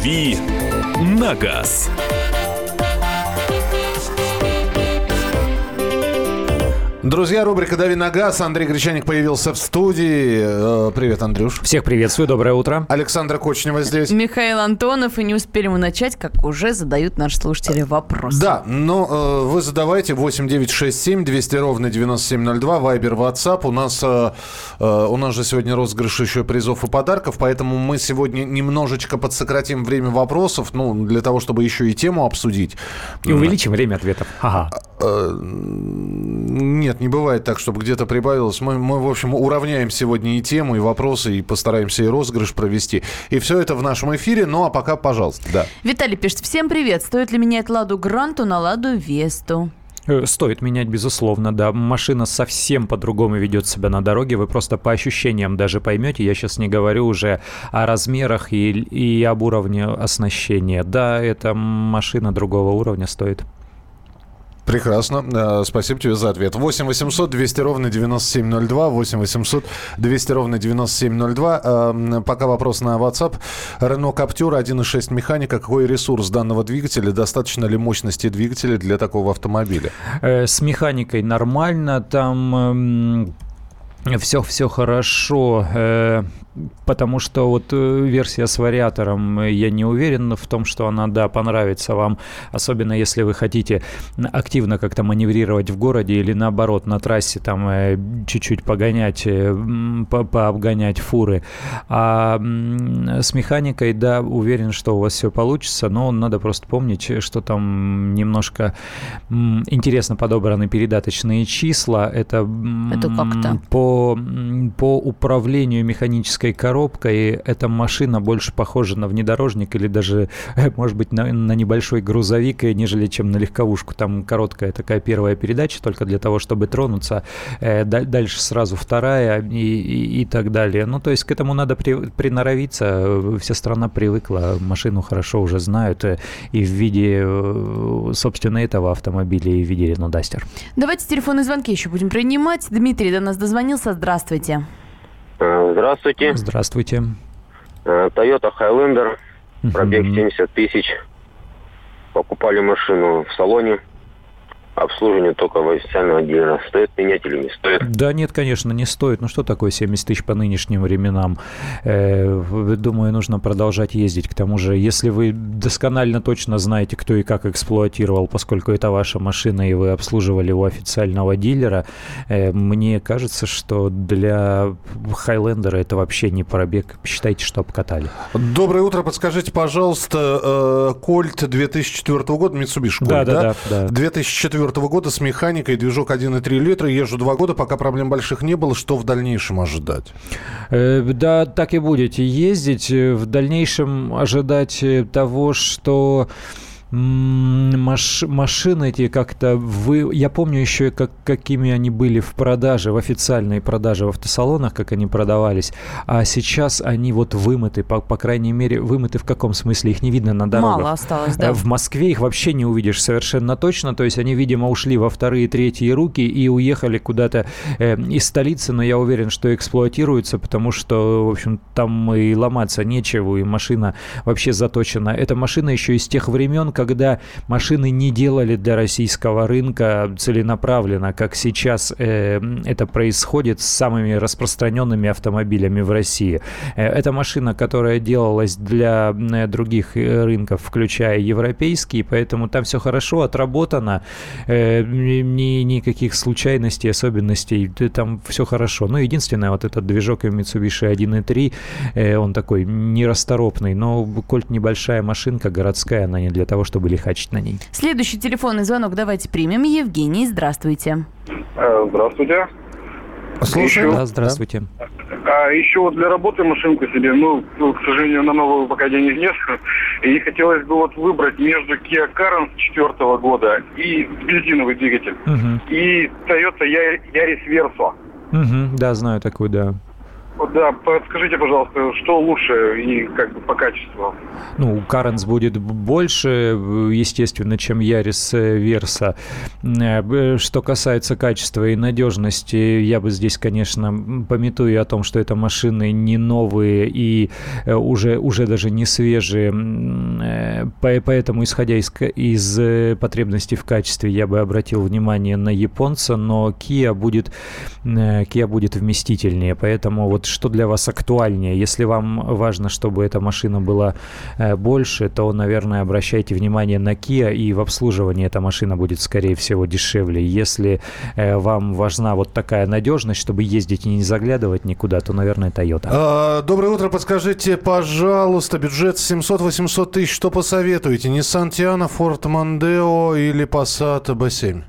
«Дави на газ». Друзья, рубрика «Дави на газ». Андрей Гречаник появился в студии. Э, Привет, Андрюш. Всех приветствую, доброе утро. Александра Кочнева здесь. Михаил Антонов, и не успели мы начать, как уже задают наши слушатели вопрос. Да, но э, вы задавайте 8967 200 ровно 9702, Вайбер, WhatsApp. У нас, э, э, у нас же сегодня розыгрыш еще призов и подарков, поэтому мы сегодня немножечко подсократим время вопросов, ну, для того, чтобы еще и тему обсудить. И увеличим время ответов. Ага. Э, Не бывает так, чтобы где-то прибавилось. Мы, мы, в общем, уравняем сегодня и тему, и вопросы, и постараемся и розыгрыш провести. И все это в нашем эфире. Ну, а пока, пожалуйста, да. Виталий пишет, всем привет, стоит ли менять Ладу Гранту на Ладу Весту? Э, Стоит менять, безусловно, да. Машина совсем по-другому ведет себя на дороге. Вы просто по ощущениям даже поймете. Я сейчас не говорю уже о размерах и, и об уровне оснащения. Да, эта машина другого уровня стоит. Прекрасно. Э, Спасибо тебе за ответ. 8 800 200 ровно 9702. 8 800 200 ровно 9702. Э, Пока вопрос на WhatsApp. Renault Captur 1.6 механика. Какой ресурс данного двигателя? Достаточно ли мощности двигателя для такого автомобиля? Э, С механикой нормально. Там все, все хорошо. Потому что вот э, версия с вариатором, э, я не уверен в том, что она, да, понравится вам. Особенно если вы хотите активно как-то маневрировать в городе или наоборот на трассе там э, чуть-чуть погонять, по- пообгонять фуры. А с механикой, да, уверен, что у вас все получится, но надо просто помнить, что там немножко интересно подобраны передаточные числа. Это, Это по, по управлению механической коробкой эта машина больше похожа на внедорожник или даже, э, может быть, на, на небольшой грузовик, э, нежели чем на легковушку. Там короткая такая первая передача только для того, чтобы тронуться. Э, даль- Дальше сразу вторая и, и, и так далее. Ну, то есть к этому надо при- приноровиться. Вся страна привыкла, машину хорошо уже знают и в виде, собственно, этого автомобиля, и в виде Renault Duster. Давайте телефонные звонки еще будем принимать. Дмитрий до нас дозвонился. Здравствуйте. Э, Здравствуйте. Здравствуйте. Э, Toyota Highlander, пробег Мгм. 70 тысяч. Покупали машину в салоне. Обслуживание только в официального дилера. Стоит менять или не стоит? Да нет, конечно, не стоит. Ну что такое 70 тысяч по нынешним временам? Э, думаю, нужно продолжать ездить. К тому же, если вы досконально точно знаете, кто и как эксплуатировал, поскольку это ваша машина, и вы обслуживали у официального дилера, э, мне кажется, что для Хайлендера это вообще не пробег. Считайте, что обкатали. Доброе утро. Подскажите, пожалуйста, э, Кольт 2004 года, Mitsubishi Colt, Да, да, да, да. 2004 года с механикой, движок 1,3 литра. Езжу два года, пока проблем больших не было. Что в дальнейшем ожидать? Э, Да, так и будете ездить. Э, В дальнейшем ожидать э, того, что маш- машины эти как-то вы... Я помню еще, как, какими они были в продаже, в официальной продаже в автосалонах, как они продавались. А сейчас они вот вымыты, по, по крайней мере, вымыты в каком смысле? Их не видно на дорогах. Мало осталось, Э, да. В Москве их вообще не увидишь совершенно точно. То есть они, видимо, ушли во вторые, третьи руки и уехали куда-то э, из столицы, но я уверен, что эксплуатируются, потому что, в общем, там и ломаться нечего, и машина вообще заточена. Эта машина еще из тех времен, когда машины не делали для российского рынка целенаправленно, как сейчас э, это происходит с самыми распространенными автомобилями в России. Э, Это машина, которая делалась для э, других э, рынков, включая европейские, поэтому там все хорошо отработано, э, ни- ни- никаких случайностей, особенностей, там все хорошо. Ну, единственное, вот этот движок Mitsubishi 1.3, э, он такой нерасторопный, но Кольт небольшая машинка городская, она не для того, чтобы лихачить на ней. Следующий телефонный звонок давайте примем. Евгений, здравствуйте. Э, Здравствуйте. Слушаю. Да, здравствуйте. А еще вот для работы машинку себе, ну, ну, к сожалению, на новую пока денег нет. И хотелось бы вот выбрать между Kia Carens 4 года и бензиновый двигатель. Мгм. И Toyota Yaris Verso. Мгм, Да, знаю такую, да. Да, подскажите, пожалуйста, что лучше и как бы по качеству? Ну, Каренс будет больше, э, естественно, чем Ярис э, Верса. Э, б- Что касается качества и надежности, я бы здесь, конечно, пометую о том, что это машины не новые и э, уже, уже даже не свежие. Э, Поэтому, исходя из, из э, потребностей в качестве, я бы обратил внимание на японца, но Kia будет, э, Kia будет вместительнее. Поэтому вот что для вас актуальнее? Если вам важно, чтобы эта машина была э, больше, то, наверное, обращайте внимание на Kia, и в обслуживании эта машина будет, скорее всего, дешевле. Если э, вам важна вот такая надежность, чтобы ездить и не заглядывать никуда, то, наверное, Toyota. А, Доброе утро, подскажите, пожалуйста, бюджет 700-800 тысяч, что посоветуете? Nissan Tiana, Ford Mondeo или Passat B7?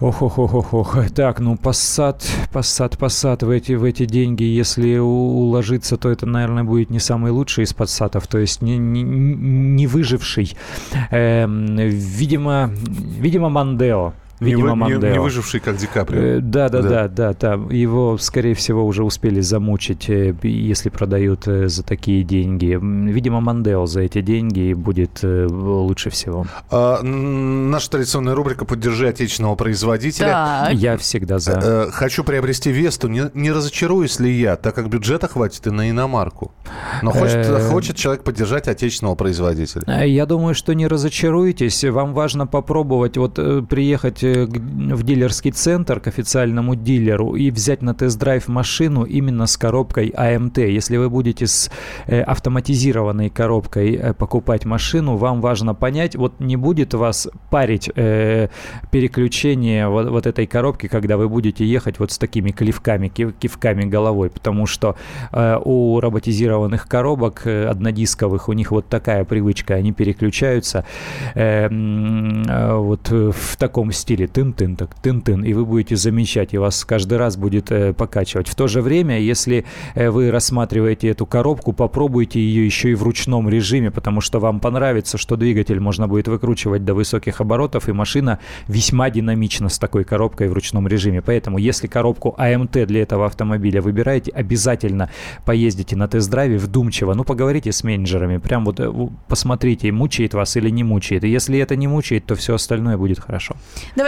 Ох, ох, ох, ох, ох. Так, ну Passat, Passat, Passat в эти, в эти деньги, если уложиться, то это, наверное, будет не самый лучший из Passat'ов, то есть не, не, не выживший. Эм, видимо, видимо, Мандео. Видимо, не, вы- не- не выживший, как Ди Каприо. Э, Да, да, Да. да, да. Его, скорее всего, уже успели замучить, э, если продают э, за такие деньги. Видимо, Мандео за эти деньги будет э, лучше всего. А, наша традиционная рубрика «Поддержи отечественного производителя». Так. Я всегда за. Э, Хочу приобрести Весту. Не, не разочаруюсь ли я, так как бюджета хватит и на иномарку? Но хочет, Э, хочет человек поддержать отечественного производителя. Э, Я думаю, что не разочаруетесь. Вам важно попробовать вот э, приехать э, в дилерский центр к официальному дилеру и взять на тест-драйв машину именно с коробкой АМТ. Если вы будете с э, автоматизированной коробкой э, покупать машину, вам важно понять, вот не будет вас парить э, переключение вот, вот этой коробки, когда вы будете ехать вот с такими кивками, кив- кивками головой, потому что у роботизированных коробок однодисковых у них вот такая привычка, они переключаются вот в таком стиле тын-тын, так тын-тын, и вы будете замечать, и вас каждый раз будет э, покачивать. В то же время, если э, вы рассматриваете эту коробку, попробуйте ее еще и в ручном режиме, потому что вам понравится, что двигатель можно будет выкручивать до высоких оборотов, и машина весьма динамична с такой коробкой в ручном режиме. Поэтому, если коробку АМТ для этого автомобиля выбираете, обязательно поездите на тест-драйве вдумчиво, ну, поговорите с менеджерами, прям вот э, посмотрите, мучает вас или не мучает. И если это не мучает, то все остальное будет хорошо.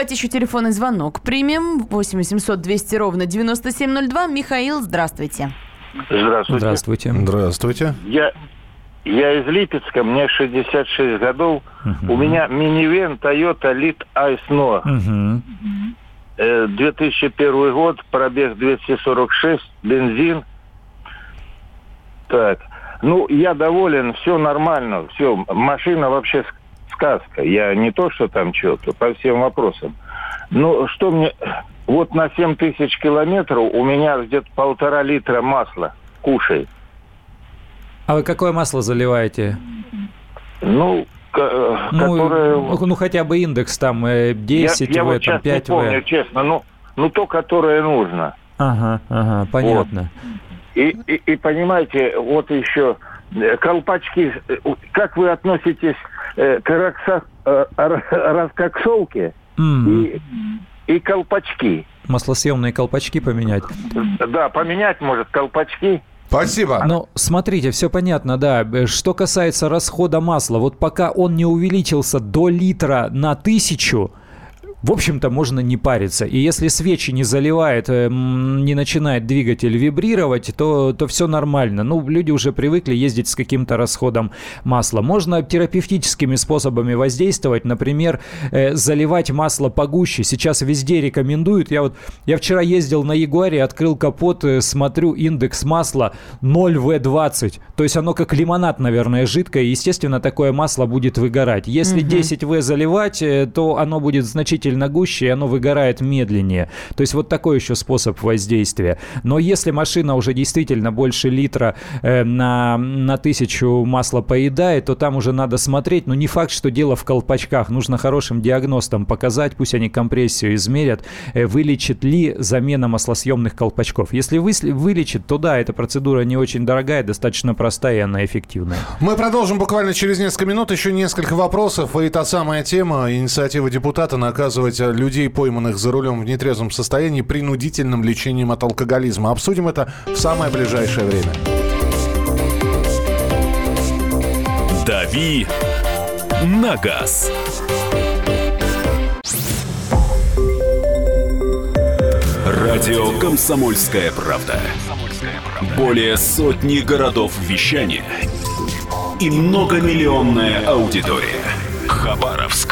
Давайте еще телефонный звонок примем. 8 800 200 ровно 9702. Михаил, здравствуйте. Здравствуйте. Здравствуйте. Здравствуйте. Я, я из Липецка, мне 66 годов. Мгм. У меня минивэн Toyota Lit Ice No. Мгм. Э, 2001 год, пробег 246, бензин. Так. Ну, я доволен, все нормально, все. Машина вообще сказка. Я не то, что там что-то, по всем вопросам. Ну, что мне... Вот на 7 тысяч километров у меня где-то полтора литра масла кушает. А вы какое масло заливаете? Ну, к- э, Ну, которое... ну, ну, хотя бы индекс там э, 10 я, я в вот этом, сейчас не 5 помню, в. честно, ну, ну то, которое нужно. Ага, ага, понятно. И, и, и понимаете, вот еще э, колпачки. э, Как вы относитесь э, к ракса- э, ра- раскоксовке М, и, и колпачки? Маслосъемные колпачки поменять. Да, поменять может колпачки. Спасибо. Ну, смотрите, все понятно, да. Э, Что касается расхода масла, вот пока он не увеличился до литра на тысячу, в общем-то, можно не париться. И если свечи не заливает, э, м, не начинает двигатель вибрировать, то, то все нормально. Ну, люди уже привыкли ездить с каким-то расходом масла. Можно терапевтическими способами воздействовать, например, э, заливать масло погуще. Сейчас везде рекомендуют. Я вот я вчера ездил на Ягуаре, открыл капот, э, смотрю индекс масла 0В20. То есть оно как лимонад, наверное, жидкое. Естественно, такое масло будет выгорать. Если 10В заливать, э, то оно будет значительно гуще, и оно выгорает медленнее. То есть вот такой еще способ воздействия. Но если машина уже действительно больше литра э, на, на тысячу масла поедает, то там уже надо смотреть. Но не факт, что дело в колпачках. Нужно хорошим диагностам показать, пусть они компрессию измерят, э, вылечит ли замена маслосъемных колпачков. Если выс- вылечит, то да, эта процедура не очень дорогая, достаточно простая и она эффективная. Мы продолжим буквально через несколько минут. Еще несколько вопросов. И та самая тема. Инициатива депутата наказывает воспользовать э, людей, пойманных за рулем в нетрезвом состоянии, принудительным лечением от алкоголизма. Обсудим это в самое ближайшее время. «Дави на газ». Радио «Комсомольская правда». Более сотни городов вещания и многомиллионная аудитория. Хабаровск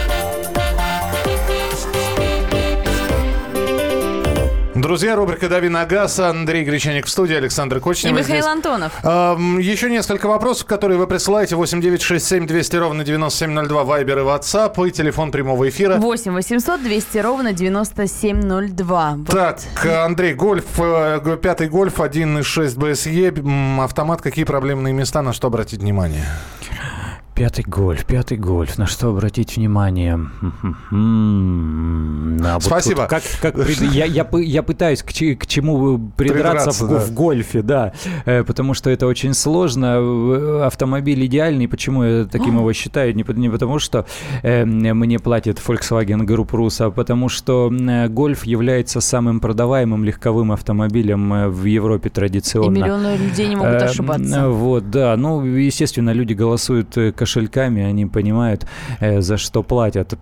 Друзья, рубрика «Дави на газ». Андрей Гречаник в студии, Александр И Кочнев. Михаил здесь. Антонов. Эм, Еще несколько вопросов, которые вы присылаете. 8967 200 ровно 9702, Вайбер и WhatsApp, и телефон прямого эфира. 8 800 200 ровно 9702. Вот. Так, Андрей, гольф, э, пятый гольф, 1.6 БСЕ, автомат, какие проблемные места, на что обратить внимание? Пятый гольф, пятый гольф. На что обратить внимание? А вот Спасибо. тут Как, как я, я, я пытаюсь к, к чему придраться, Придраться, в, да. в гольфе, да. Э, Потому что это очень сложно. Э, Автомобиль идеальный. Почему я таким его считаю? Не, не потому, что э, мне платит Volkswagen Group Rus, а потому что э, гольф является самым продаваемым легковым автомобилем э, в Европе И традиционно. миллионы людей не могут Э, ошибаться. м, Вот, да. Ну, естественно, люди голосуют э, кошельками, они понимают, э, за что платят.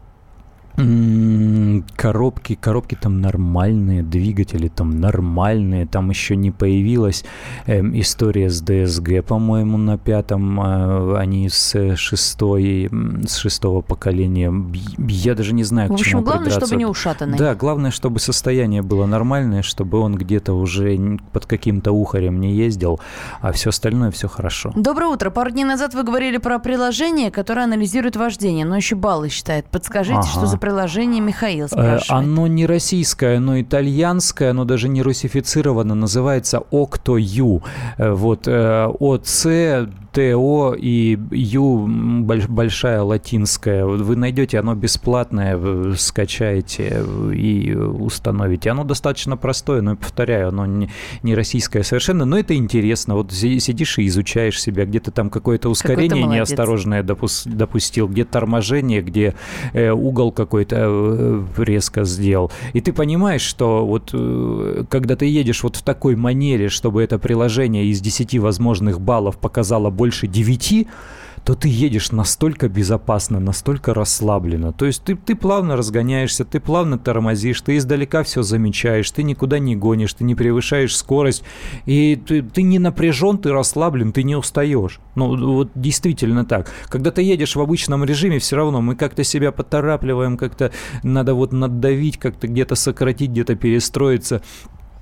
Коробки, коробки там нормальные, двигатели там нормальные, там еще не появилась эм, история с ДСГ, по-моему, на пятом, э, они с шестой, с шестого поколения. Я даже не знаю, В к общем, чему главное, придраться. чтобы не ушатанный. Да, главное, чтобы состояние было нормальное, чтобы он где-то уже под каким-то ухарем не ездил, а все остальное все хорошо. Доброе утро. Пару дней назад вы говорили про приложение, которое анализирует вождение, но еще баллы считает. Подскажите, Ага. что за приложение Михаил Оно не российское, оно итальянское, оно даже не русифицировано, называется OctoU. Э, Вот э, ОЦ, ТО и Ю большая латинская. Вы найдете, оно бесплатное, скачаете и установите. Оно достаточно простое, но, повторяю, оно не, не российское совершенно, но это интересно. Вот си- сидишь и изучаешь себя, где-то там какое-то ускорение молодец. неосторожное допус- допустил, где торможение, где э, угол какой-то э, резко сделал. И ты понимаешь, что вот э, когда ты едешь вот в такой манере, чтобы это приложение из 10 возможных баллов показало больше 9, то ты едешь настолько безопасно, настолько расслабленно. То есть ты, ты плавно разгоняешься, ты плавно тормозишь, ты издалека все замечаешь, ты никуда не гонишь, ты не превышаешь скорость, и ты, ты не напряжен, ты расслаблен, ты не устаешь. Ну, вот действительно так. Когда ты едешь в обычном режиме, все равно мы как-то себя поторапливаем, как-то надо вот надавить, как-то где-то сократить, где-то перестроиться.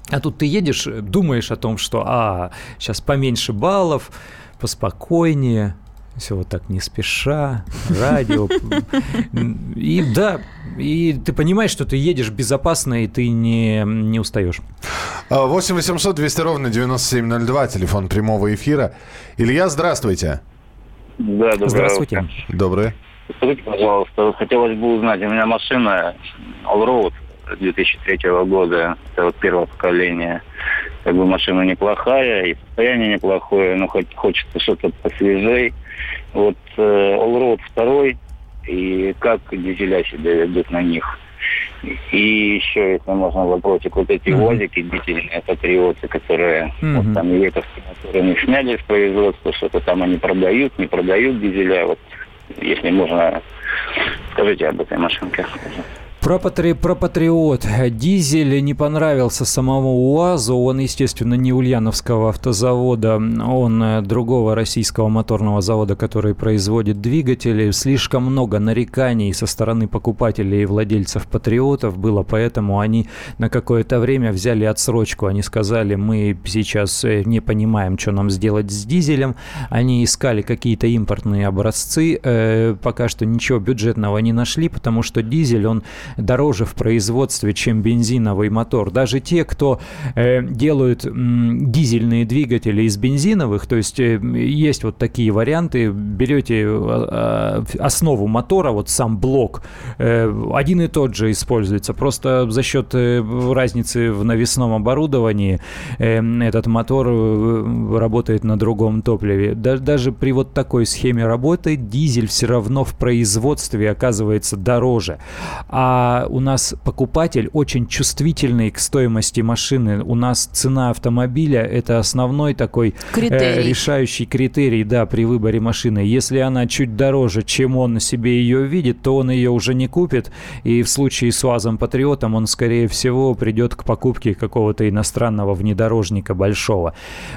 А тут ты едешь, думаешь о том, что, а, сейчас поменьше баллов, поспокойнее, все вот так не спеша, радио. И да, и ты понимаешь, что ты едешь безопасно, и ты не, не устаешь. 8 800 200 ровно 9702, телефон прямого эфира. Илья, здравствуйте. Да, доброе Здравствуйте. утро. Доброе. Скажите, пожалуйста, хотелось бы узнать, у меня машина Allroad 2003 года, это вот первое поколение. Как бы машина неплохая, и состояние неплохое, но хоть хочется что-то посвежей. Вот э, Allroad второй, и как дизеля себя ведут на них. И еще, если можно, вопросик, вот эти Мгм. УАЗики дизельные патриоты, которые Мгм. вот там Еветовские моторы не сняли с производства, что-то там они продают, не продают дизеля. Вот если можно, скажите об этой машинке. Про, патри- про Патриот. Дизель не понравился самому УАЗу. Он, естественно, не Ульяновского автозавода. Он э, другого российского моторного завода, который производит двигатели. Слишком много нареканий со стороны покупателей и владельцев Патриотов было, поэтому они на какое-то время взяли отсрочку. Они сказали, мы сейчас э, не понимаем, что нам сделать с дизелем. Они искали какие-то импортные образцы. Э, Пока что ничего бюджетного не нашли, потому что дизель, он дороже в производстве, чем бензиновый мотор. Даже те, кто э, делают м, дизельные двигатели из бензиновых, то есть э, есть вот такие варианты, берете э, основу мотора, вот сам блок, э, один и тот же используется, просто за счет э, разницы в навесном оборудовании э, этот мотор э, работает на другом топливе. Да, даже при вот такой схеме работы дизель все равно в производстве оказывается дороже. А у нас покупатель очень чувствительный к стоимости машины. У нас цена автомобиля это основной такой э, решающий критерий, да, при выборе машины. Если она чуть дороже, чем он себе ее видит, то он ее уже не купит. И в случае с УАЗом Патриотом он, скорее всего, придет к покупке какого-то иностранного внедорожника большого.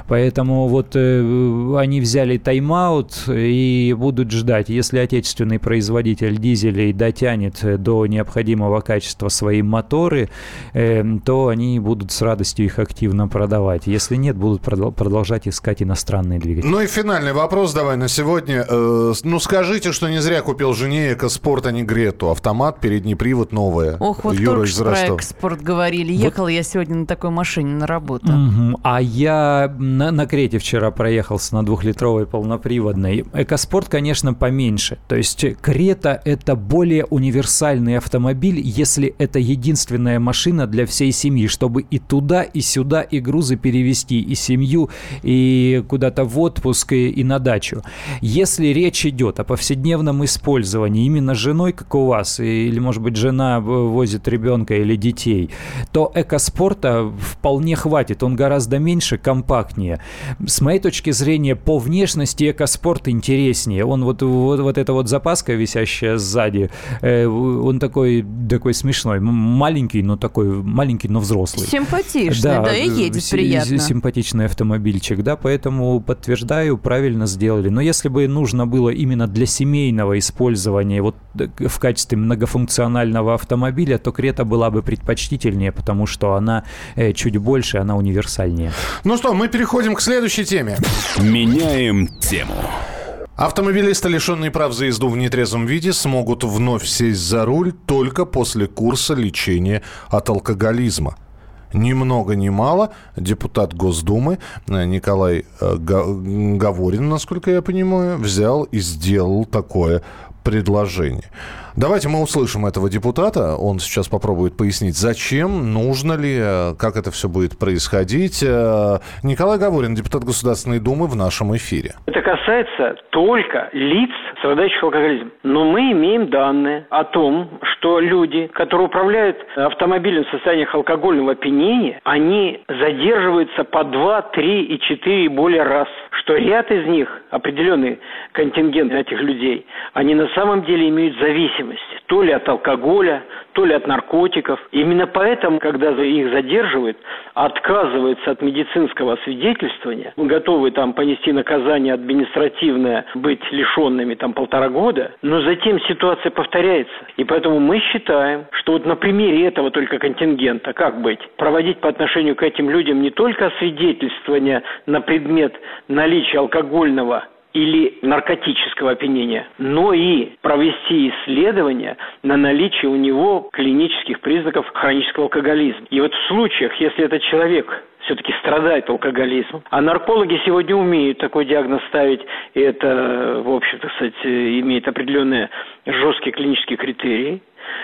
Поэтому вот э, они взяли тайм-аут и будут ждать. Если отечественный производитель дизелей дотянет до необходимого качества свои моторы, э, то они будут с радостью их активно продавать. Если нет, будут продолжать искать иностранные двигатели. Ну и финальный вопрос давай на сегодня. Э, ну скажите, что не зря купил жене экоспорт, а не Грету. Автомат, передний привод, новое. Ох, вот Юра только про экспорт говорили. Ехал вот. я сегодня на такой машине на работу. Угу. А я на, на Крете вчера проехался на двухлитровой полноприводной. Экоспорт, конечно, поменьше. То есть Крета – это более универсальный автомобиль, если это единственная машина для всей семьи, чтобы и туда, и сюда, и грузы перевести, и семью, и куда-то в отпуск, и, и на дачу. Если речь идет о повседневном использовании именно женой, как у вас, или, может быть, жена возит ребенка или детей, то экоспорта вполне хватит. Он гораздо меньше, компактнее. С моей точки зрения, по внешности экоспорт интереснее. Он вот, вот, вот эта вот запаска, висящая сзади, э, он такой, такой смешной. Маленький, но такой, маленький, но взрослый. Симпатичный, да, да и едет с- приятно. Симпатичный автомобильчик, да, поэтому подтверждаю, правильно сделали. Но если бы нужно было именно для семейного использования, вот в качестве многофункционального автомобиля, то Крета была бы предпочтительнее, потому что она э, чуть больше, она универсальнее. Ну что, мы переходим к следующей теме. Меняем тему. Автомобилисты, лишенные прав за езду в нетрезвом виде, смогут вновь сесть за руль только после курса лечения от алкоголизма. Ни много ни мало депутат Госдумы э, Николай э, Говорин, насколько я понимаю, взял и сделал такое предложение. Давайте мы услышим этого депутата. Он сейчас попробует пояснить, зачем, нужно ли, э, как это все будет происходить. Э, Николай Говорин, депутат Государственной Думы в нашем эфире. Это касается только лиц, страдающих алкоголизмом. Но мы имеем данные о том, что люди, которые управляют автомобилем в состояниях алкогольного опьянения, они задерживаются по 2, 3 и 4 и более раз. Что ряд из них, определенный контингент этих людей, они на самом деле имеют зависимость. То ли от алкоголя, то ли от наркотиков. Именно поэтому, когда их задерживают, отказываются от медицинского свидетельствования, готовы там понести наказание административное, быть лишенными там полтора года, но затем ситуация повторяется. И поэтому мы считаем, что вот на примере этого только контингента, как быть, проводить по отношению к этим людям не только свидетельствование на предмет наличия алкогольного или наркотического опьянения, но и провести исследование на наличие у него клинических признаков хронического алкоголизма. И вот в случаях, если этот человек все-таки страдает алкоголизмом. А наркологи сегодня умеют такой диагноз ставить, и это, в общем-то, кстати, имеет определенные жесткие клинические критерии.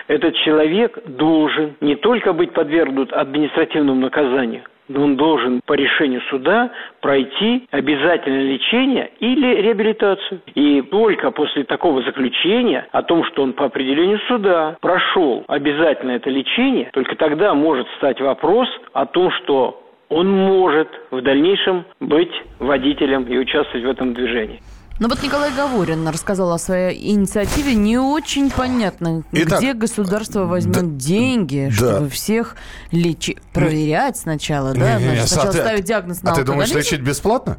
Этот человек должен не только быть подвергнут административному наказанию, он должен по решению суда пройти обязательное лечение или реабилитацию. И только после такого заключения о том, что он по определению суда прошел обязательно это лечение, только тогда может стать вопрос о том, что он может в дальнейшем быть водителем и участвовать в этом движении. Ну вот Николай Говорин рассказал о своей инициативе. Не очень понятно, Итак, где государство возьмет да, деньги, чтобы да. всех лечить, проверять сначала, да? Не, сначала а ставить диагноз на А ты думаешь, лечить бесплатно?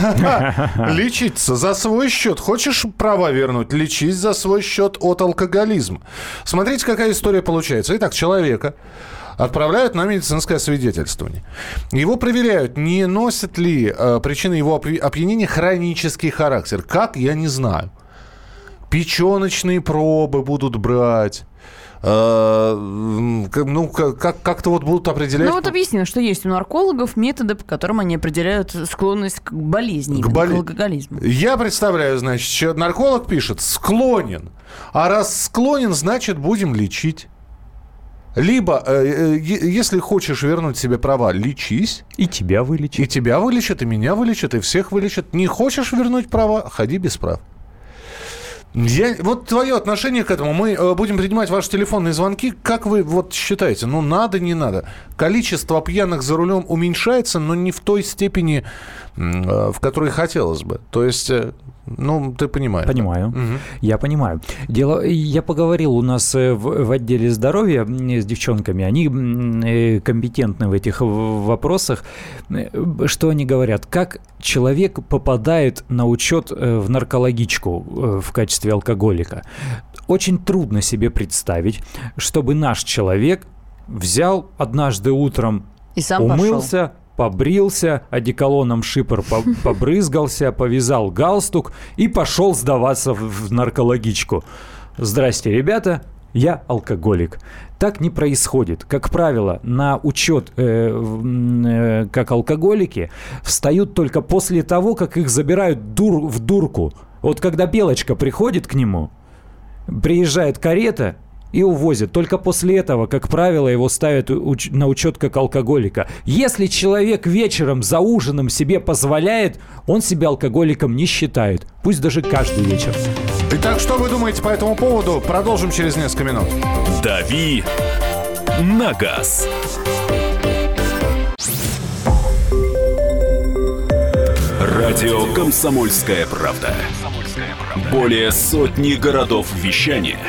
Лечиться за свой счет. Хочешь права вернуть? Лечись за свой счет от алкоголизма. Смотрите, какая история получается. Итак, человека отправляют на медицинское свидетельствование. Его проверяют, не носит ли э, причина его опьянения хронический характер. Как, я не знаю. Печеночные пробы будут брать Э, ну, как, как-то вот будут определять... Ну, вот объяснено, что есть у наркологов методы, по которым они определяют склонность к болезни, к, боли... к алкоголизму. Я представляю, значит, нарколог пишет «склонен». А раз склонен, значит, будем лечить. Либо, э, э, если хочешь вернуть себе права, лечись. И тебя вылечат. И тебя вылечат, и меня вылечат, и всех вылечат. Не хочешь вернуть права, ходи без прав. Я, вот твое отношение к этому. Мы э, будем принимать ваши телефонные звонки. Как вы вот считаете? Ну, надо, не надо. Количество пьяных за рулем уменьшается, но не в той степени, в которой хотелось бы. То есть ну, ты понимаешь. Понимаю. Угу. Я понимаю. Дело, я поговорил у нас э, в, в отделе здоровья с девчонками. Они э, компетентны в этих вопросах. Э, что они говорят? Как человек попадает на учет в наркологичку в качестве алкоголика? Очень трудно себе представить, чтобы наш человек взял однажды утром, и сам умылся, пошел побрился, одеколоном шипор побрызгался, повязал галстук и пошел сдаваться в наркологичку. Здрасте, ребята, я алкоголик. Так не происходит. Как правило, на учет э, э, как алкоголики встают только после того, как их забирают дур, в дурку. Вот когда Белочка приходит к нему, приезжает карета, и увозят. Только после этого, как правило, его ставят на учет как алкоголика. Если человек вечером за ужином себе позволяет, он себя алкоголиком не считает. Пусть даже каждый вечер. Итак, что вы думаете по этому поводу? Продолжим через несколько минут. Дави на газ. Радио «Комсомольская правда». Более сотни городов вещания –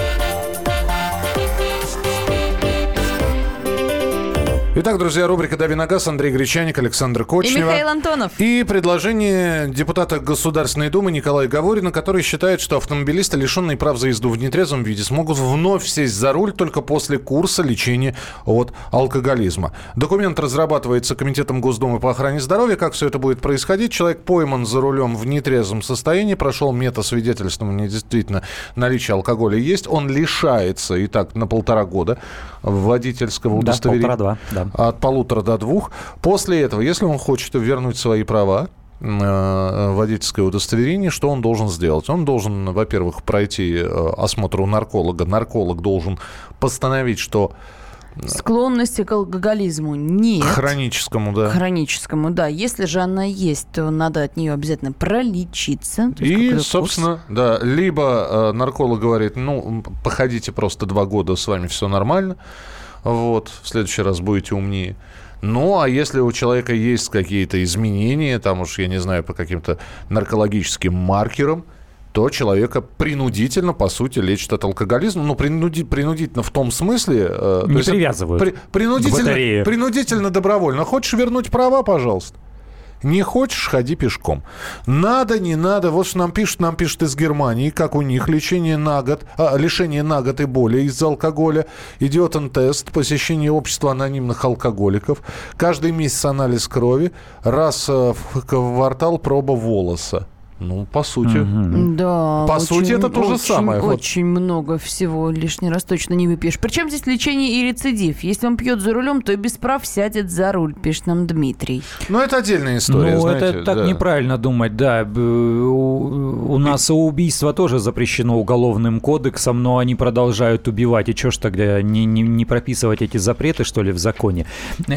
Итак, друзья, рубрика «Дави на газ». Андрей Гречаник, Александр Кочнева. И Михаил Антонов. И предложение депутата Государственной Думы Николая Говорина, который считает, что автомобилисты, лишенные прав за езду в нетрезвом виде, смогут вновь сесть за руль только после курса лечения от алкоголизма. Документ разрабатывается Комитетом Госдумы по охране здоровья. Как все это будет происходить? Человек пойман за рулем в нетрезвом состоянии, прошел метасвидетельствование, действительно наличие алкоголя есть. Он лишается, и так, на полтора года водительского удостоверения. Да, полтора-два, да. От полутора до двух. После этого, если он хочет вернуть свои права, э, водительское удостоверение, что он должен сделать? Он должен, во-первых, пройти э, осмотр у нарколога. Нарколог должен постановить, что Склонности к алкоголизму нет. К хроническому, да. К хроническому, да. Если же она есть, то надо от нее обязательно пролечиться. И, собственно, курс. да, либо э, нарколог говорит, ну, походите просто два года, с вами все нормально. Вот, в следующий раз будете умнее. Ну, а если у человека есть какие-то изменения, там уж, я не знаю, по каким-то наркологическим маркерам, то человека принудительно, по сути, лечат от алкоголизма. Ну, принуди, принудительно в том смысле... Э, не то привязывают при, принудительно, принудительно добровольно. Хочешь вернуть права, пожалуйста. Не хочешь, ходи пешком. Надо, не надо. Вот что нам пишут, нам пишут из Германии, как у них лечение на год, а, лишение на год и более из-за алкоголя. Идет тест, посещение общества анонимных алкоголиков. Каждый месяц анализ крови, раз э, в квартал проба волоса. Ну, по сути. Угу. Да. По очень, сути, это то же очень, самое. Очень вот. много всего лишний раз точно не выпьешь. Причем здесь лечение и рецидив. Если он пьет за рулем, то без прав сядет за руль, пишет нам Дмитрий. Ну, это отдельная история, Ну, знаете, это так да. неправильно думать, да. У, у нас и... убийство тоже запрещено уголовным кодексом, но они продолжают убивать. И что ж тогда не, не, не прописывать эти запреты, что ли, в законе?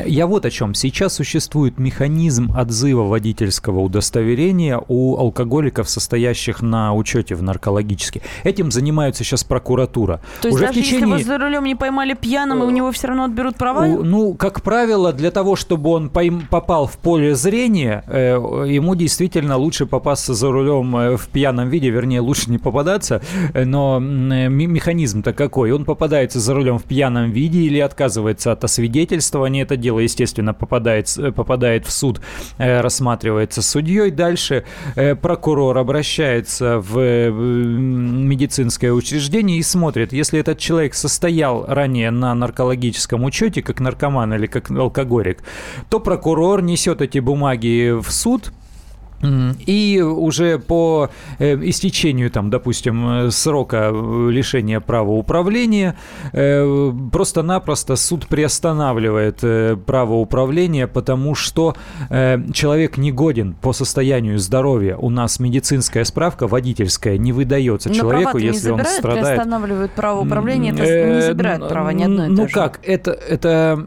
Я вот о чем. Сейчас существует механизм отзыва водительского удостоверения у алкоголя алкоголиков, состоящих на учете в наркологически. Этим занимается сейчас прокуратура. То есть Уже даже течение... если его за рулем не поймали пьяным, у него все равно отберут права? Ну, как правило, для того, чтобы он попал в поле зрения, э, ему действительно лучше попасться за рулем э, в пьяном виде, вернее, лучше не попадаться, но механизм-то какой? Он попадается за рулем в пьяном виде или отказывается от освидетельствования. Это дело, естественно, попадает, попадает в суд, э, рассматривается судьей. Дальше э, прокурор обращается в медицинское учреждение и смотрит, если этот человек состоял ранее на наркологическом учете, как наркоман или как алкоголик, то прокурор несет эти бумаги в суд, и уже по э, истечению, там, допустим, э, срока э, лишения права управления, просто-напросто суд приостанавливает право управления, потому что человек не годен по состоянию здоровья. У нас медицинская справка водительская не выдается Но человеку, если он страдает. приостанавливают право управления, это не забирает право ни одно и Ну как, это... это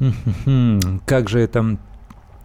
как же это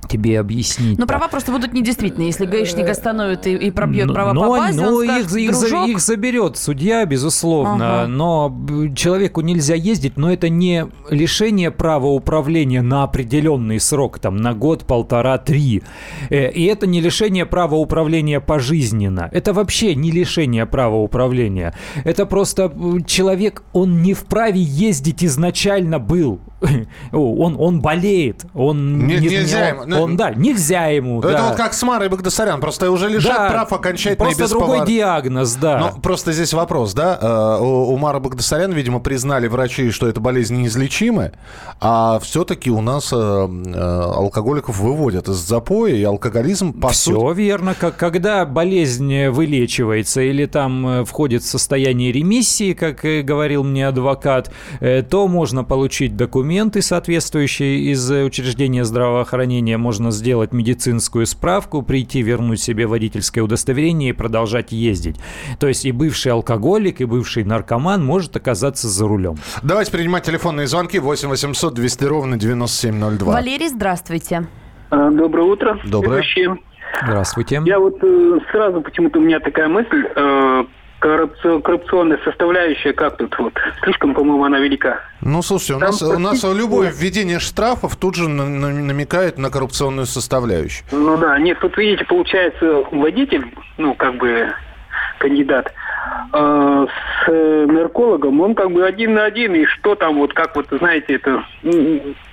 тебе объяснить. Но права просто будут недействительны. Если гаишник остановит и, и пробьет но, права но, по базе, но он скажет, их, их, их заберет судья, безусловно. Ага. Но человеку нельзя ездить, но это не лишение права управления на определенный срок, там, на год, полтора, три. Э, и это не лишение права управления пожизненно. Это вообще не лишение права управления. Это просто человек, он не вправе ездить изначально был. Он, он болеет, он не, не, нельзя ему, он, да, нельзя ему. Это да. вот как с Марой Багдасарян, просто уже лишат да, прав окончательно просто без другой повар... диагноз, да. Но просто здесь вопрос, да, э, у, у Мары Багдасарян, видимо, признали врачи, что эта болезнь неизлечимая, а все-таки у нас э, э, алкоголиков выводят из запоя, и алкоголизм, по Все сути... верно, как, когда болезнь вылечивается или там входит в состояние ремиссии, как говорил мне адвокат, то можно получить документ документы соответствующие из учреждения здравоохранения, можно сделать медицинскую справку, прийти, вернуть себе водительское удостоверение и продолжать ездить. То есть и бывший алкоголик, и бывший наркоман может оказаться за рулем. Давайте принимать телефонные звонки 8 800 200 ровно 9702. Валерий, здравствуйте. А, доброе утро. Доброе. Здравствуйте. Я вот э, сразу почему-то у меня такая мысль. Э, коррупционная составляющая, как тут вот, слишком, по-моему, она велика. Ну, слушайте, у нас, у нас любое введение штрафов тут же намекает на коррупционную составляющую. Ну да, нет, тут видите, получается, водитель, ну, как бы кандидат, э, с наркологом, он как бы один на один, и что там, вот как вот, знаете, это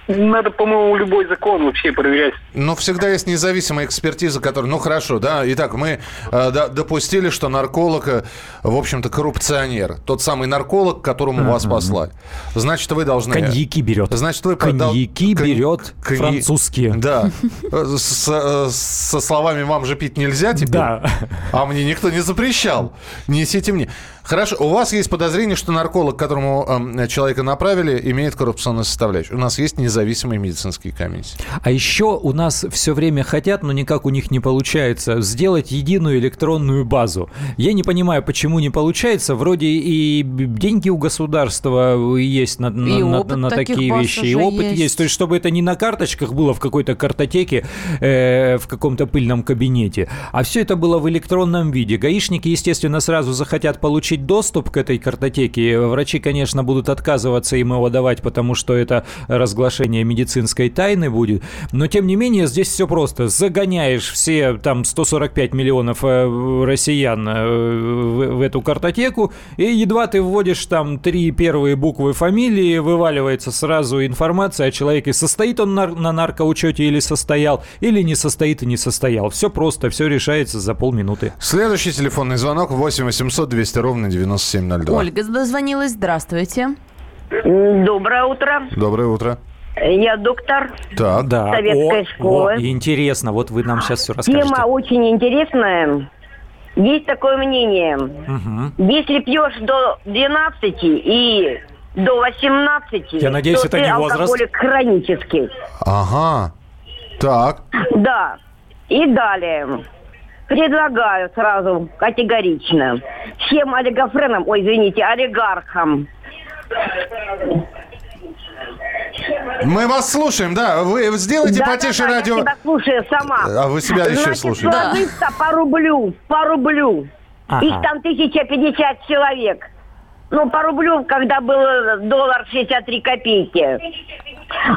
надо, по-моему, любой закон вообще проверять. Но всегда есть независимая экспертиза, которая... Ну, хорошо, да. Итак, мы э, да, допустили, что нарколог, э, в общем-то, коррупционер. Тот самый нарколог, которому вас послали. Значит, вы должны... Коньяки берет. Значит, вы... Коньяки продал... берет Конь... французские. Да. С, э, со словами «вам же пить нельзя» теперь? Да. А мне никто не запрещал. Несите мне. Хорошо, у вас есть подозрение, что нарколог, которому э, человека направили, имеет коррупционную составляющую. У нас есть независимые медицинские комиссии. А еще у нас все время хотят, но никак у них не получается, сделать единую электронную базу. Я не понимаю, почему не получается. Вроде и деньги у государства есть на, на, на, на такие вещи, и опыт есть. есть. То есть, чтобы это не на карточках было в какой-то картотеке, э, в каком-то пыльном кабинете, а все это было в электронном виде. Гаишники, естественно, сразу захотят получить получить доступ к этой картотеке. Врачи, конечно, будут отказываться им его давать, потому что это разглашение медицинской тайны будет. Но, тем не менее, здесь все просто. Загоняешь все там 145 миллионов э, россиян э, в, в эту картотеку, и едва ты вводишь там три первые буквы фамилии, вываливается сразу информация о человеке, состоит он на, на наркоучете или состоял, или не состоит и не состоял. Все просто, все решается за полминуты. Следующий телефонный звонок 8 800 200 ровно на 9702. Ольга дозвонилась. Здравствуйте. Доброе утро. Доброе утро. Я доктор так. да. советской о, школы. О, интересно, вот вы нам сейчас все расскажете. Тема очень интересная. Есть такое мнение. Угу. Если пьешь до 12 и до 18, Я надеюсь, то это ты не возраст. алкоголик хронический. Ага. Так. Да. И далее. Предлагаю сразу категорично всем олигофренам, ой, извините, олигархам Мы вас слушаем, да. Вы сделайте да, потише да, да, радио. Я себя слушаю сама. А вы себя Значит, еще слушаете. Значит, да. по рублю, по рублю. Ага. Их там 1050 человек. Ну, по рублю, когда был доллар 63 копейки.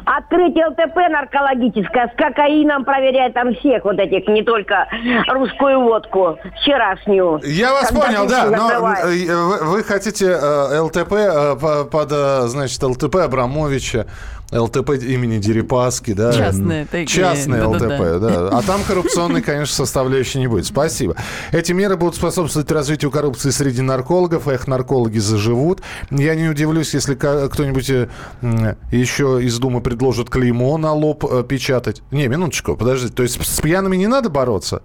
Открыть ЛТП наркологическое, с кокаином проверяют там всех вот этих, не только русскую водку, вчерашнюю. Я вас понял, да, но вы, вы хотите э, ЛТП э, под, э, значит, ЛТП Абрамовича, ЛТП имени Дерипаски, да? Частные такие. Частные ЛТП, да, да. А там коррупционной, конечно, составляющей не будет. Спасибо. Эти меры будут способствовать развитию коррупции среди наркологов, их наркологи заживут. Я не удивлюсь, если кто-нибудь э, еще из Думы предложит клеймо на лоб э, печатать. Не, минуточку, подождите. То есть с пьяными не надо бороться?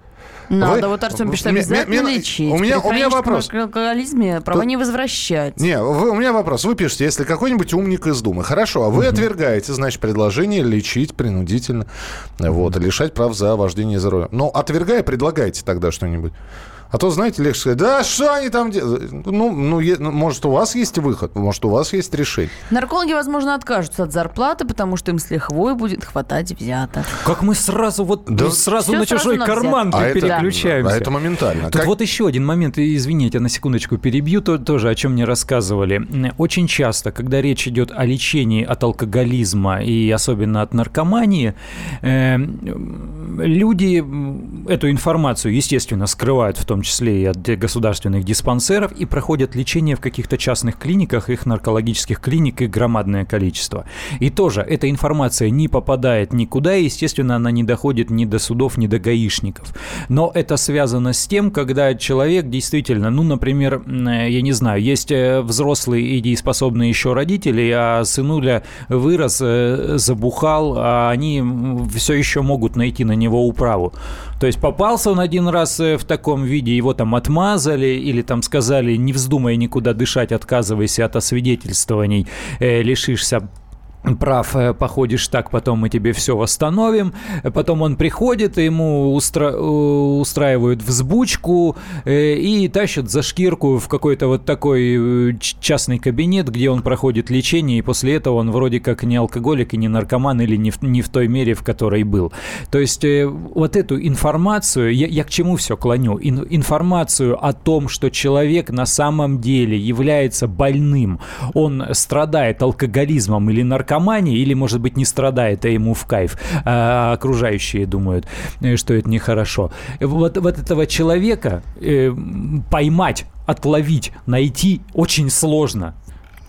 Надо, вы... вот Артем пишет, обязательно лечить. У меня, у меня вопрос. При алкоголизме права Тут... не возвращать. Не, вы, у меня вопрос. Вы пишете, если какой-нибудь умник из Думы. Хорошо, а вы угу. отвергаете, значит, предложение лечить принудительно, вот, лишать прав за вождение за рулем. Но отвергая, предлагайте тогда что-нибудь. А то, знаете, легче сказать, да что они там делают? Ну, ну, ну, может, у вас есть выход, может, у вас есть решение. Наркологи, возможно, откажутся от зарплаты, потому что им с лихвой будет хватать взяток. Как мы сразу вот да. сразу Все на чужой на карман а переключаемся. Это, а это моментально. Тут как... вот еще один момент, извините, на секундочку перебью, то, тоже о чем мне рассказывали. Очень часто, когда речь идет о лечении от алкоголизма и особенно от наркомании, э, люди эту информацию, естественно, скрывают в том числе и от государственных диспансеров, и проходят лечение в каких-то частных клиниках, их наркологических клиник их громадное количество. И тоже эта информация не попадает никуда, и, естественно, она не доходит ни до судов, ни до гаишников. Но это связано с тем, когда человек действительно, ну, например, я не знаю, есть э, взрослые и дееспособные еще родители, а сынуля вырос, э, забухал, а они все еще могут найти на него управу. То есть попался он один раз э, в таком виде, его там отмазали или там сказали, не вздумай никуда дышать, отказывайся от освидетельствований, э, лишишься прав, э, походишь так, потом мы тебе все восстановим. Потом он приходит, ему устра... Э, устраивают взбучку э, и тащат за шкирку в какой-то вот такой частный кабинет, где он проходит лечение, и после этого он вроде как не алкоголик и не наркоман или не в, не в той мере, в которой был. То есть вот эту информацию, я, я к чему все клоню? Ин, информацию о том, что человек на самом деле является больным, он страдает алкоголизмом или наркоманией, наркомании или, может быть, не страдает, а ему в кайф. А окружающие думают, э, что это нехорошо. Вот, вот этого человека э, поймать, отловить, найти очень сложно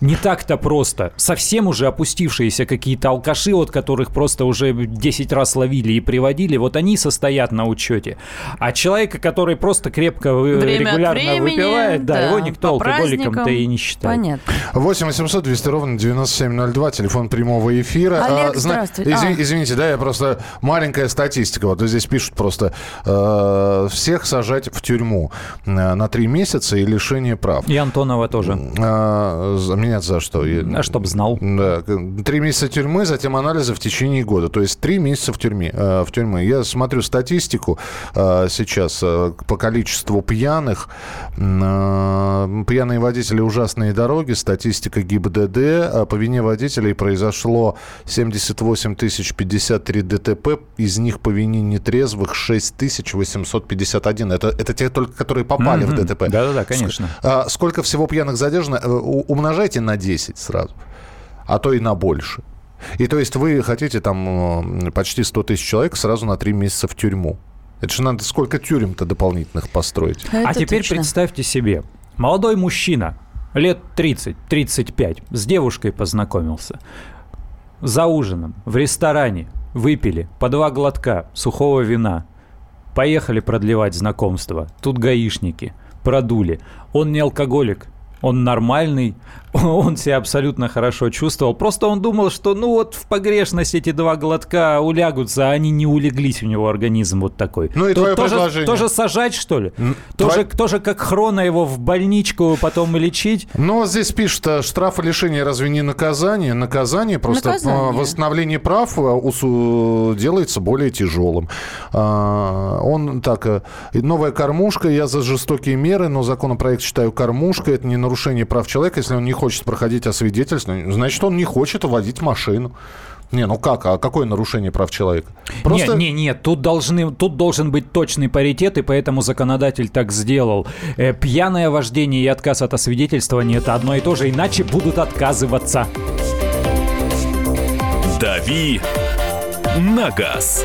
не так-то просто. Совсем уже опустившиеся какие-то алкаши, от которых просто уже 10 раз ловили и приводили, вот они состоят на учете. А человека, который просто крепко Время регулярно времени, выпивает, да, да, его никто алкоголиком-то и не считает. Понятно. 8 800 200 ровно 9702, телефон прямого эфира. Олег, а, здравствуйте. Извин, а. Извините, да, я просто... Маленькая статистика. Вот здесь пишут просто э, всех сажать в тюрьму э, на три месяца и лишение прав. И Антонова тоже. Э, меня за что? А чтоб знал. Да. Три месяца тюрьмы, затем анализы в течение года. То есть три месяца в тюрьме. Э, в тюрьме. Я смотрю статистику э, сейчас э, по количеству пьяных. Пьяные водители ужасные дороги. Статистика ГИБДД. По вине водителей произошло 78 тысяч 53 ДТП. Из них по вине нетрезвых 6 тысяч 851. Это, это те только, которые попали mm-hmm. в ДТП. Да-да-да, конечно. Сколько всего пьяных задержано? Умножайте давайте на 10 сразу, а то и на больше. И то есть вы хотите там почти 100 тысяч человек сразу на 3 месяца в тюрьму. Это же надо сколько тюрем-то дополнительных построить. Это а теперь точно. представьте себе, молодой мужчина, лет 30-35, с девушкой познакомился. За ужином, в ресторане, выпили по два глотка сухого вина. Поехали продлевать знакомство. Тут гаишники. Продули. Он не алкоголик, он нормальный, он себя абсолютно хорошо чувствовал. Просто он думал, что ну вот в погрешность эти два глотка улягутся, а они не улеглись у него организм вот такой. Ну и То, твое тоже, предложение. Тоже сажать, что ли? Тоже, Твой... тоже как хрона его в больничку потом и лечить? Ну, вот здесь пишут, а штраф и лишение разве не наказание? Наказание, просто наказание. восстановление прав а, делается более тяжелым. А, он так, новая кормушка, я за жестокие меры, но законопроект считаю кормушкой, это не нарушение прав человека, если он не хочет проходить освидетельствование, значит, он не хочет водить машину. Не, ну как? А какое нарушение прав человека? Просто... Нет, нет, нет, тут, должны, тут должен быть точный паритет, и поэтому законодатель так сделал. Э, пьяное вождение и отказ от освидетельствования – это одно и то же, иначе будут отказываться. «Дави на газ».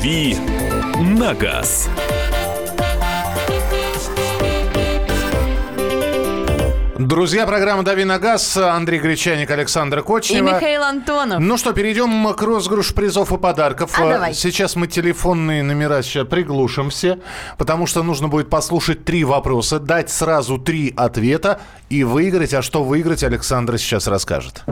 «Дави на газ». Друзья, программа «Дави на газ». Андрей Гречаник, Александр Кочнева. И Михаил Антонов. Ну что, перейдем к розыгрышу призов и подарков. А, давай. Сейчас мы телефонные номера сейчас приглушим все, потому что нужно будет послушать три вопроса, дать сразу три ответа и выиграть. А что выиграть, Александр сейчас расскажет.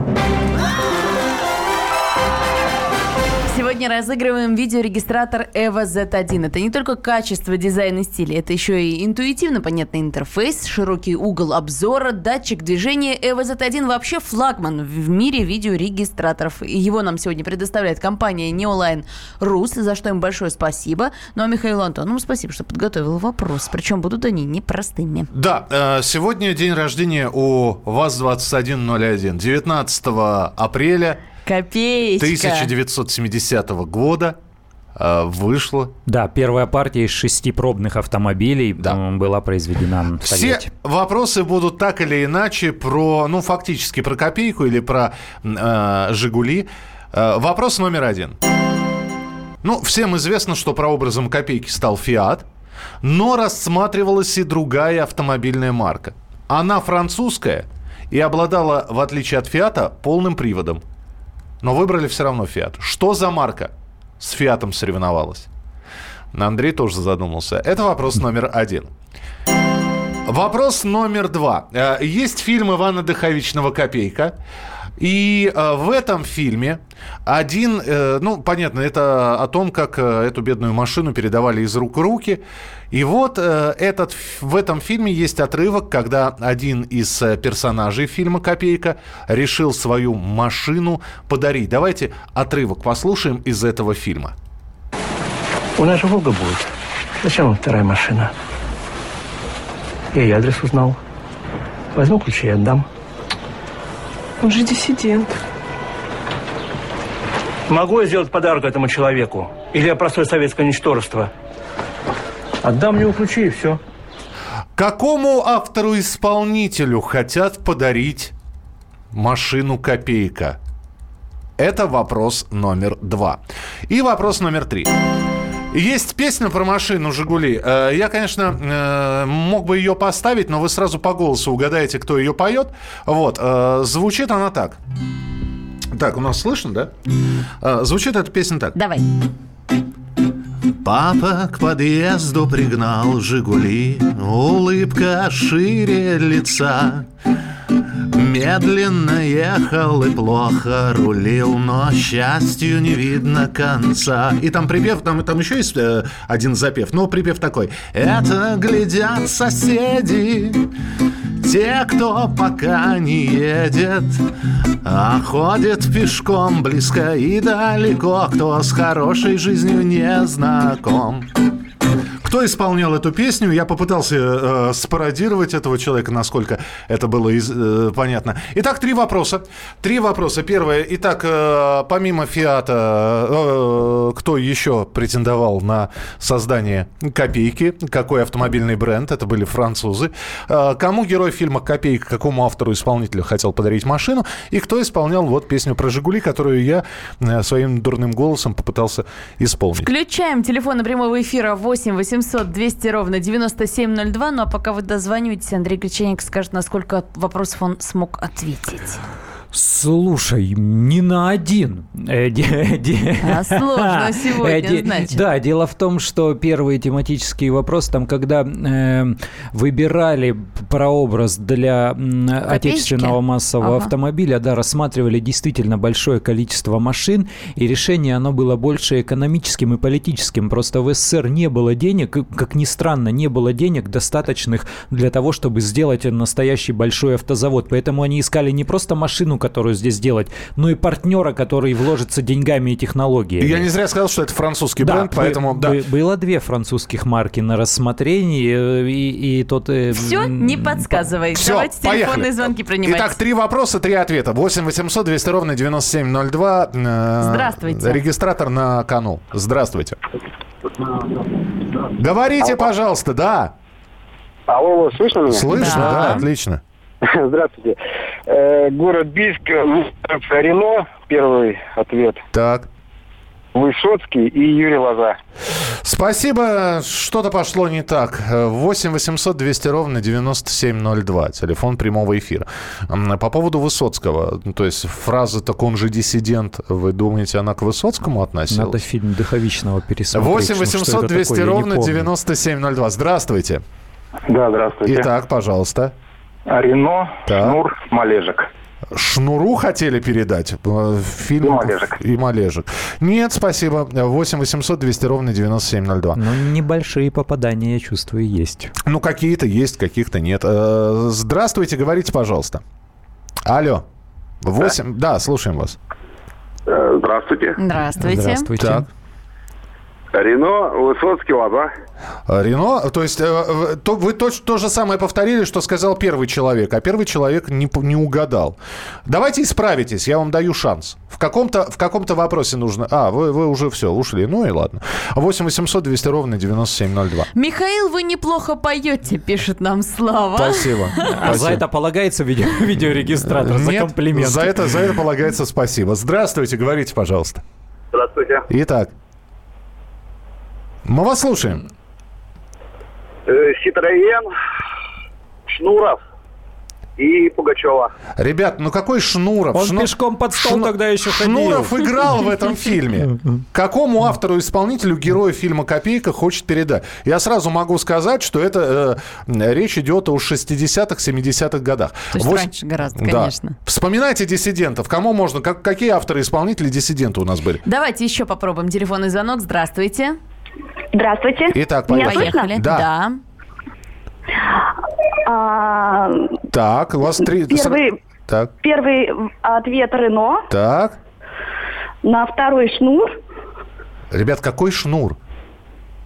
Сегодня разыгрываем видеорегистратор EVO Z1. Это не только качество, дизайн и стиль, это еще и интуитивно понятный интерфейс, широкий угол обзора, датчик движения. EVO Z1 вообще флагман в мире видеорегистраторов. И его нам сегодня предоставляет компания Neoline Rus, за что им большое спасибо. Ну а Михаилу Антонову спасибо, что подготовил вопрос. Причем будут они непростыми. Да, э, сегодня день рождения у ВАЗ-2101. 19 апреля Копеечка. 1970 года э, вышло. Да, первая партия из шести пробных автомобилей да. была произведена в Все вопросы будут так или иначе про, ну, фактически про копейку или про э, «Жигули». Э, вопрос номер один. Ну, всем известно, что прообразом копейки стал «Фиат», но рассматривалась и другая автомобильная марка. Она французская и обладала, в отличие от «Фиата», полным приводом – но выбрали все равно Фиат. Что за марка с Фиатом соревновалась? Андрей тоже задумался. Это вопрос номер один. Вопрос номер два. Э, есть фильм Ивана Дыховичного «Копейка». И э, в этом фильме один, э, ну, понятно, это о том, как э, эту бедную машину передавали из рук в руки. И вот э, этот, в этом фильме есть отрывок, когда один из э, персонажей фильма «Копейка» решил свою машину подарить. Давайте отрывок послушаем из этого фильма. У нас же «Волга» будет. Зачем вам вторая машина? Я и адрес узнал. Возьму ключи и отдам. Он же диссидент. Могу я сделать подарок этому человеку? Или я простое советское ничтожество? Отдам ему ключи и все. Какому автору-исполнителю хотят подарить машину «Копейка»? Это вопрос номер два. И вопрос номер три. Есть песня про машину «Жигули». Э, я, конечно, э, мог бы ее поставить, но вы сразу по голосу угадаете, кто ее поет. Вот. Э, звучит она так. Так, у нас слышно, да? Звучит эта песня так. Давай. Папа к подъезду пригнал «Жигули», улыбка шире лица. Медленно ехал и плохо рулил, но счастью не видно конца. И там припев, там, там еще есть э, один запев, но припев такой. Это глядят соседи, те, кто пока не едет, а ходит пешком близко и далеко, кто с хорошей жизнью не знаком. Кто исполнял эту песню? Я попытался э, спародировать этого человека, насколько это было из, э, понятно. Итак, три вопроса. Три вопроса. Первое. Итак, э, помимо Фиата, э, кто еще претендовал на создание «Копейки»? Какой автомобильный бренд? Это были французы. Э, кому герой фильма «Копейка», какому автору-исполнителю хотел подарить машину? И кто исполнял вот песню про «Жигули», которую я э, своим дурным голосом попытался исполнить? Включаем телефон прямого эфира 8 800 800 200 ровно 9702. Ну а пока вы дозваниваетесь, Андрей Гречаник скажет, насколько вопросов он смог ответить. Слушай, не на один. Э, а сложно сегодня, значит. Да, дело в том, что первый тематический вопрос, там, когда э, выбирали прообраз для отечественного массового автомобиля, да, рассматривали действительно большое количество машин, и решение оно было больше экономическим и политическим. Просто в СССР не было денег, как ни странно, не было денег достаточных для того, чтобы сделать настоящий большой автозавод. Поэтому они искали не просто машину, которую здесь сделать, но и партнера, который вложится деньгами и технологиями. Я не зря сказал, что это французский да, бренд, поэтому... Бы, да. Было две французских марки на рассмотрении, э, и, и тот... Э, Все, не подсказывай. Все, Давайте поехали. телефонные звонки принимать. Итак, три вопроса, три ответа. 8 800 200 ровно 9702. Э, Здравствуйте. Регистратор на кону. Здравствуйте. Говорите, Алло. пожалуйста, да. Алло, слышно меня? Слышно, да, да отлично. Здравствуйте. Э, город Бийск, Рено, первый ответ. Так. Высоцкий и Юрий Лоза. Спасибо. Что-то пошло не так. 8 800 200 ровно 9702. Телефон прямого эфира. По поводу Высоцкого. То есть фраза «так он же диссидент», вы думаете, она к Высоцкому относилась? Надо фильм Духовичного пересмотреть. 8 800 200 такое, ровно 9702. Здравствуйте. Да, здравствуйте. Итак, пожалуйста. Рено, так. Шнур, Малежик. Шнуру хотели передать? Э, фильм... И Малежик. И Малежик. Нет, спасибо. 8 800 200 ровно 9702. Ну, небольшие попадания, я чувствую, есть. Ну, какие-то есть, каких-то нет. Э, здравствуйте, говорите, пожалуйста. Алло. 8... Да, да слушаем вас. Э, здравствуйте. Здравствуйте. Здравствуйте. Так. Рено, Высоцкий, Лоза. Рено, то есть э, то, вы то, то же самое повторили, что сказал первый человек, а первый человек не, не угадал. Давайте исправитесь, я вам даю шанс. В каком-то, в каком-то вопросе нужно... А, вы, вы уже все, ушли. Ну и ладно. 8 800 200 ровно 9702. Михаил, вы неплохо поете, пишет нам Слава. Спасибо. А за это полагается видео, видеорегистратор, за комплимент. За это, за это полагается спасибо. Здравствуйте, говорите, пожалуйста. Здравствуйте. Итак. Мы вас слушаем. Ситроен, Шнуров и Пугачева. Ребят, ну какой Шнуров? Он Шну... пешком под стол Шну... тогда еще ходил. Шнуров играл в этом фильме. Какому автору-исполнителю героя фильма «Копейка» хочет передать? Я сразу могу сказать, что это э, речь идет о 60-х, 70-х годах. То есть 8... раньше гораздо, да. конечно. Вспоминайте диссидентов. Кому можно? Как, какие авторы-исполнители диссиденты у нас были? Давайте еще попробуем. Телефонный звонок. Здравствуйте. Здравствуйте. Итак, поехали. Поехали. Да. да. А, так, у вас три... Первый, так. первый ответ Рено. Так. На второй шнур. Ребят, какой шнур?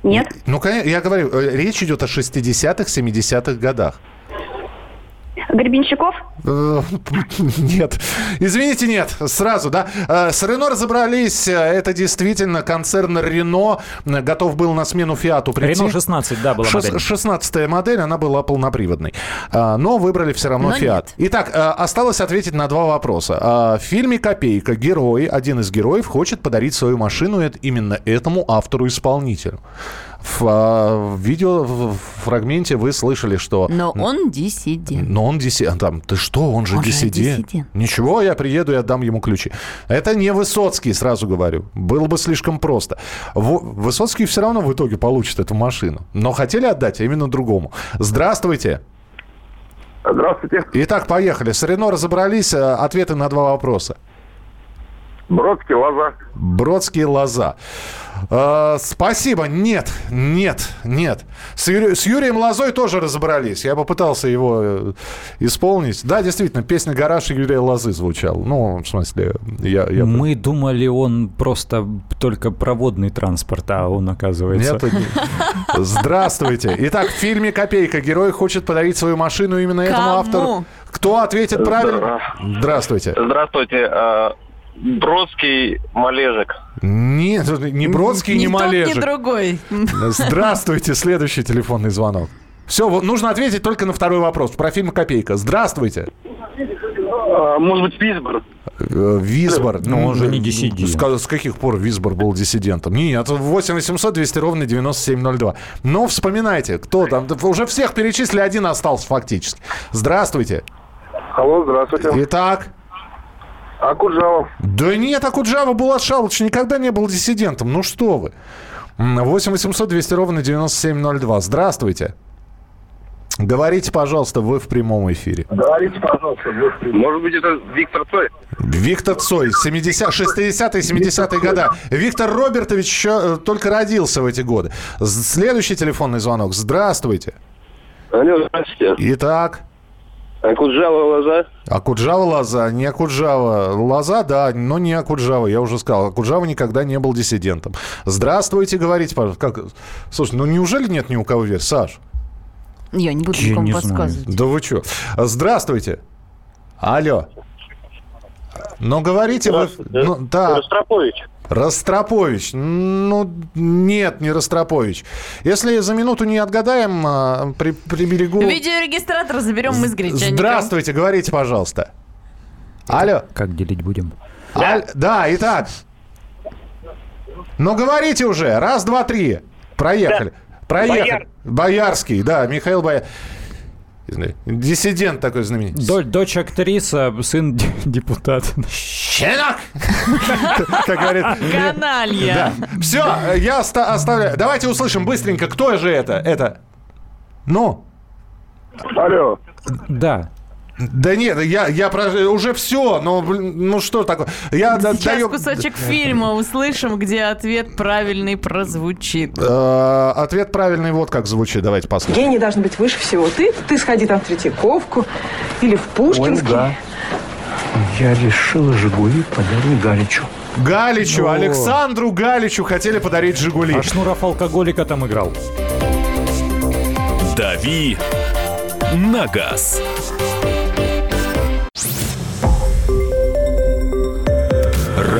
Нет. Ну, я говорю, э, речь идет о 60-х, 70-х годах. Гребенщиков? Э, нет. Извините, нет. Сразу, да. Э, с Рено разобрались. Это действительно концерн Рено готов был на смену Фиату прийти. Рено 16, да, была модель. 16 модель, она была полноприводной. Э, но выбрали все равно Но Фиат. Нет. Итак, осталось ответить на два вопроса. В фильме «Копейка» герой, один из героев, хочет подарить свою машину именно этому автору-исполнителю. В, а, в видео в фрагменте вы слышали, что... Но он диссидент. Но он диссидент. Там, ты что, он же, он диссидент. же диссидент. Ничего, я приеду и отдам ему ключи. Это не Высоцкий, сразу говорю. Было бы слишком просто. В, Высоцкий все равно в итоге получит эту машину. Но хотели отдать а именно другому. Здравствуйте. Здравствуйте. Итак, поехали. С Рено разобрались. Ответы на два вопроса. Бродский, Лоза. Бродский, Лоза. Э, спасибо. Нет, нет, нет. С, Юри... с Юрием Лозой тоже разобрались. Я попытался его э, исполнить. Да, действительно, песня «Гараж» Юрия Лозы звучала. Ну, в смысле, я... я... Мы думали, он просто только проводный транспорт, а он, оказывается... Нет, Здравствуйте. Итак, в фильме «Копейка» герой хочет подарить свою машину именно этому автору. Кто ответит правильно? Здравствуйте. Здравствуйте. Бродский, Малежик. Нет, не Бродский, не, не Малежик. Тот, ни другой. Здравствуйте, следующий телефонный звонок. Все, вот нужно ответить только на второй вопрос. Про фильм «Копейка». Здравствуйте. А, может быть, Висбор? Э, Висбор. Ну, он же не диссидент. С, с каких пор Висбор был диссидентом? Нет, 8 800 200 ровно 9702. Но вспоминайте, кто там. Уже всех перечислили, один остался фактически. Здравствуйте. Алло, здравствуйте. Итак? Акуджава. Да нет, Акуджава Булат Шалыч никогда не был диссидентом. Ну что вы. 8 800 200 ровно 9702. Здравствуйте. Говорите, пожалуйста, вы в прямом эфире. Говорите, пожалуйста, вы в прямом Может быть, это Виктор Цой? Виктор Цой, 70, 60-е, 70-е годы. Виктор Робертович еще э, только родился в эти годы. Следующий телефонный звонок. Здравствуйте. Алло, здравствуйте. Итак. Акуджава лоза? Акуджава лоза, не Акуджава. Лоза, да, но не Акуджава, я уже сказал. Акуджава никогда не был диссидентом. Здравствуйте, говорите, пожалуйста. Как... Слушай, ну неужели нет ни у кого версии? Саш? Я не буду я никому не подсказывать. Знаю. Да вы что? Здравствуйте. Алло. Ну, говорите вы... Ну, да. Ростропович. Ростропович. Ну, нет, не Ростропович. Если за минуту не отгадаем, а, при, приберегу... Видеорегистратор заберем мы с гречанником. Здравствуйте, говорите, пожалуйста. Алло. Как делить будем? Да, Аль... да итак. Ну, говорите уже. Раз, два, три. Проехали. Да. Проехали. Бояр. Боярский, да, Михаил Боярский. Диссидент такой знаменитый. Дочь, дочь актриса, сын депутат. Щенок! Как говорит. Каналья. Все, я оставляю. Давайте услышим быстренько, кто же это? Это. Ну? Алло. Да. Да нет, я, я про... уже все, но ну что такое? Я Сейчас даю... кусочек фильма услышим, где ответ правильный прозвучит. Э, ответ правильный вот как звучит, давайте посмотрим. Гений должен быть выше всего. Ты, ты сходи там в Третьяковку или в Пушкинский. Ольга, я решила «Жигули» подарить Галичу. Галичу, О. Александру Галичу хотели подарить «Жигули». А Шнуров алкоголика там играл. «Дави на газ».